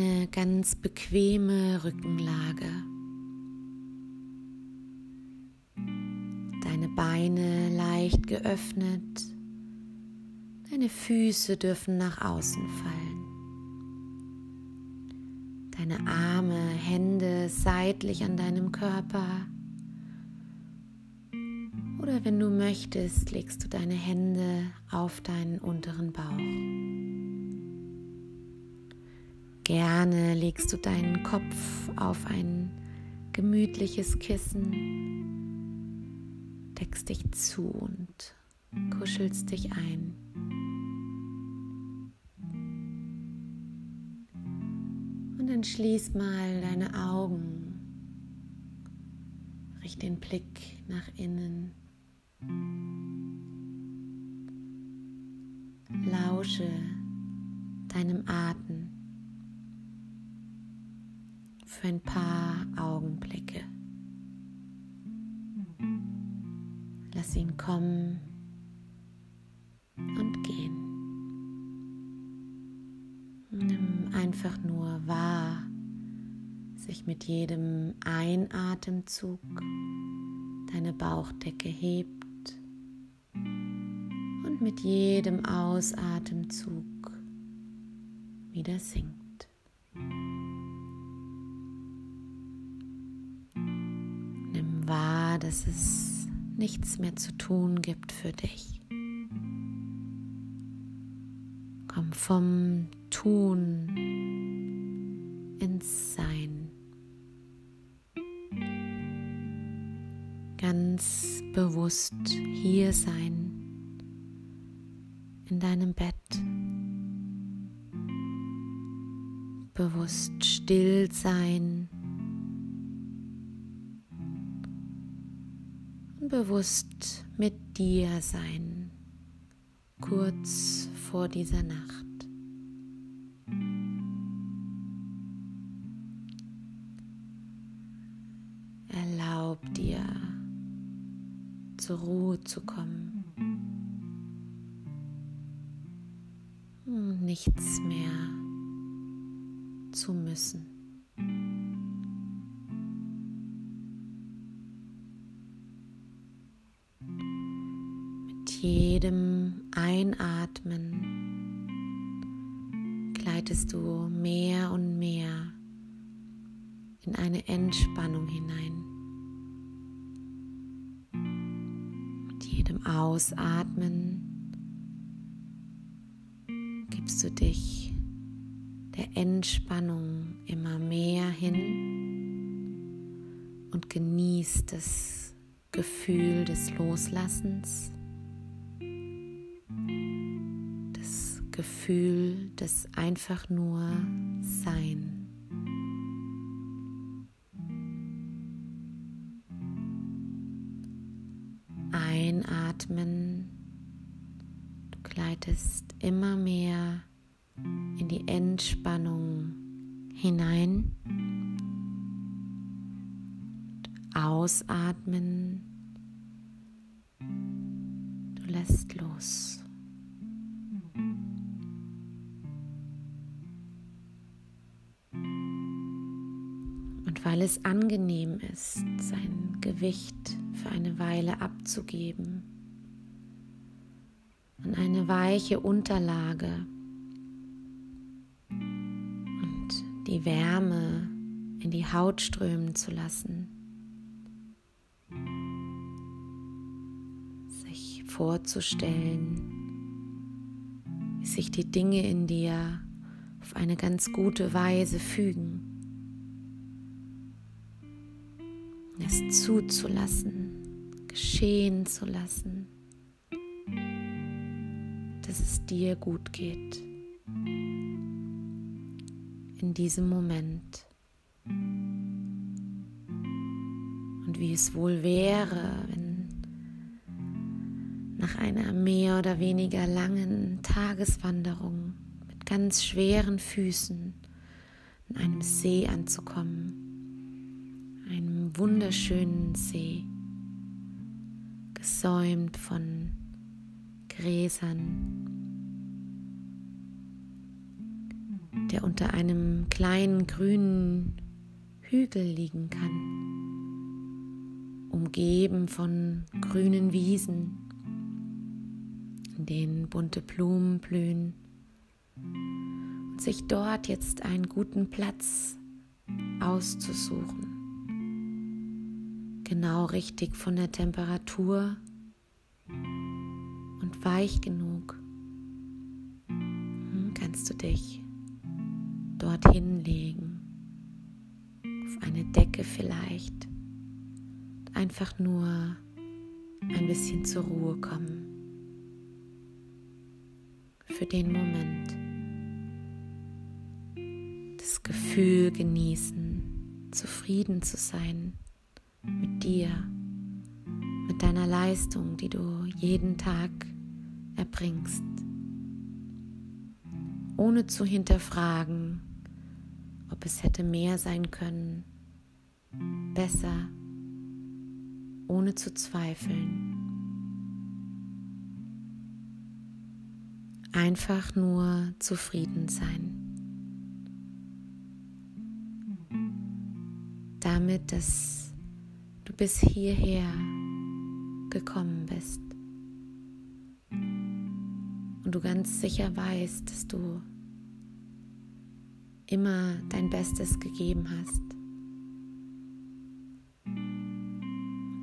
eine ganz bequeme Rückenlage. Deine Beine leicht geöffnet, deine Füße dürfen nach außen fallen. Deine Arme, Hände seitlich an deinem Körper. Oder wenn du möchtest, legst du deine Hände auf deinen unteren Bauch. Gerne legst du deinen Kopf auf ein gemütliches Kissen, deckst dich zu und kuschelst dich ein. Und dann schließ mal deine Augen, richte den Blick nach innen. Lausche deinem Atem für ein paar Augenblicke. Lass ihn kommen und gehen. Nimm einfach nur wahr, sich mit jedem Einatemzug deine Bauchdecke hebt und mit jedem Ausatemzug wieder sinkt. Dass es nichts mehr zu tun gibt für dich. Komm vom Tun ins Sein. Ganz bewusst hier sein in deinem Bett. Bewusst still sein bewusst mit dir sein, kurz vor dieser Nacht. Erlaub dir, zur Ruhe zu kommen. Nichts mehr zu müssen. Jedem Einatmen gleitest du mehr und mehr in eine Entspannung hinein. Mit jedem Ausatmen gibst du dich der Entspannung immer mehr hin und genießt das Gefühl des Loslassens Gefühl des einfach nur Sein. Einatmen, du gleitest immer mehr in die Entspannung hinein. Ausatmen, du lässt los. Weil es angenehm ist, sein Gewicht für eine Weile abzugeben. An eine weiche Unterlage. Und die Wärme in die Haut strömen zu lassen, sich vorzustellen, wie sich die Dinge in dir auf eine ganz gute Weise fügen. Es zuzulassen, geschehen zu lassen, dass es dir gut geht in diesem Moment. Und wie es wohl wäre, wenn nach einer mehr oder weniger langen Tageswanderung mit ganz schweren Füßen an einem See anzukommen einem wunderschönen See, gesäumt von Gräsern, der unter einem kleinen grünen Hügel liegen kann, umgeben von grünen Wiesen, in denen bunte Blumen blühen und sich dort jetzt einen guten Platz auszusuchen. Genau richtig von der Temperatur und weich genug hm, kannst du dich dorthin legen, auf eine Decke vielleicht, einfach nur ein bisschen zur Ruhe kommen für den Moment. Das Gefühl genießen, zufrieden zu sein mit dir, mit deiner Leistung, die du jeden Tag erbringst, ohne zu hinterfragen, ob es hätte mehr sein können, besser, ohne zu zweifeln. Einfach nur zufrieden sein. Damit, dass du bis hierher gekommen bist. Und du ganz sicher weißt, dass du immer dein Bestes gegeben hast.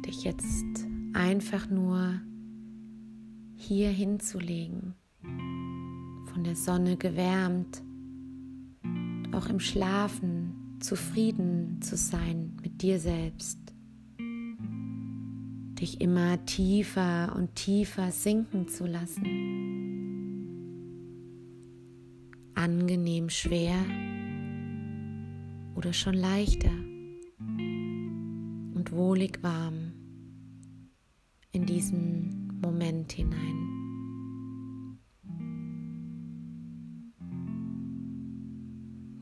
Dich jetzt einfach nur hier hinzulegen von der Sonne gewärmt, auch im Schlafen zufrieden zu sein mit dir selbst, dich immer tiefer und tiefer sinken zu lassen, angenehm schwer oder schon leichter und wohlig warm in diesen Moment hinein.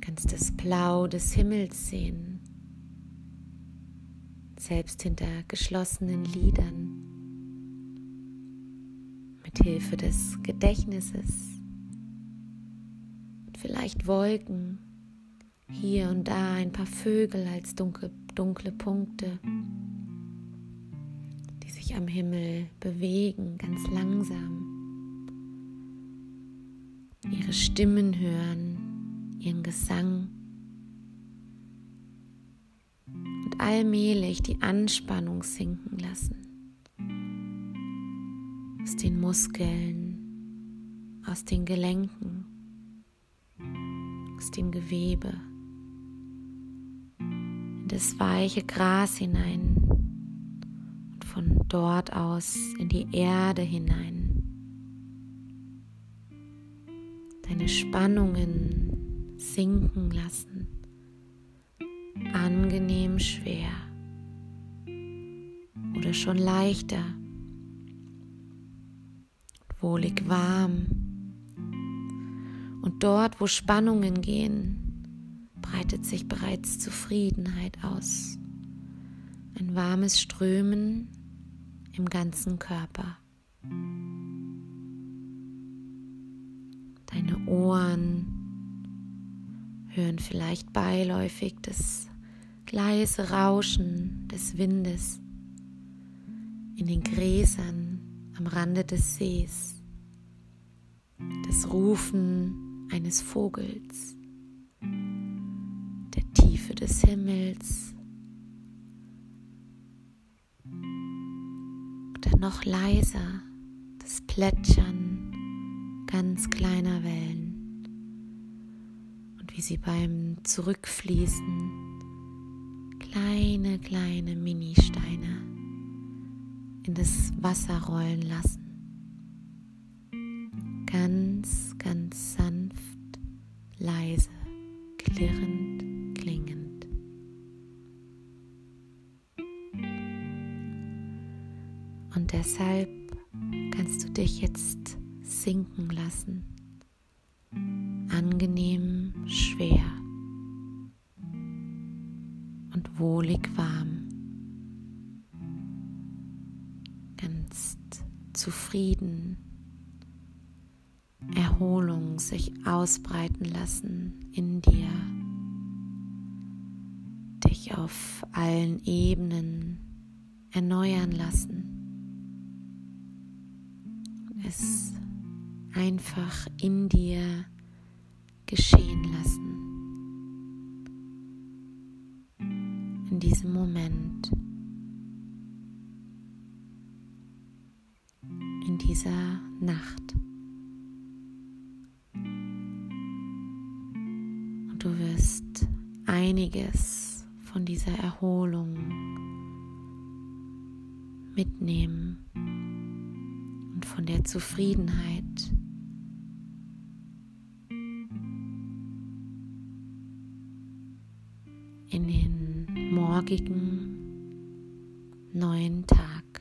kannst das Blau des Himmels sehen, selbst hinter geschlossenen Lidern, mit Hilfe des Gedächtnisses. Vielleicht Wolken, hier und da ein paar Vögel als dunkle, dunkle Punkte, die sich am Himmel bewegen, ganz langsam, ihre Stimmen hören ihren Gesang allmählich die Anspannung sinken lassen aus den Muskeln, aus den Gelenken, aus dem Gewebe, in das weiche Gras hinein und von dort aus in die Erde hinein. Deine Spannungen sinken lassen. Angenehm schwer oder schon leichter, wohlig warm. Und dort, wo Spannungen gehen, breitet sich bereits Zufriedenheit aus. Ein warmes Strömen im ganzen Körper. Deine Ohren hören vielleicht beiläufig das leise Rauschen des Windes in den Gräsern am Rande des Sees, das Rufen eines Vogels, der Tiefe des Himmels. Oder noch leiser das Plätschern ganz kleiner Wellen wie sie beim Zurückfließen kleine, kleine Ministeine in das Wasser rollen lassen. Ganz, ganz sanft, leise, klirrend, klingend. Und deshalb kannst du dich jetzt sinken lassen angenehm schwer und wohlig warm, ganz zufrieden. Erholung sich ausbreiten lassen in dir, dich auf allen Ebenen erneuern lassen, es einfach in dir geschehen lassen. Diesem Moment. In dieser Nacht. Und du wirst einiges von dieser Erholung mitnehmen und von der Zufriedenheit in den morgigen neuen Tag.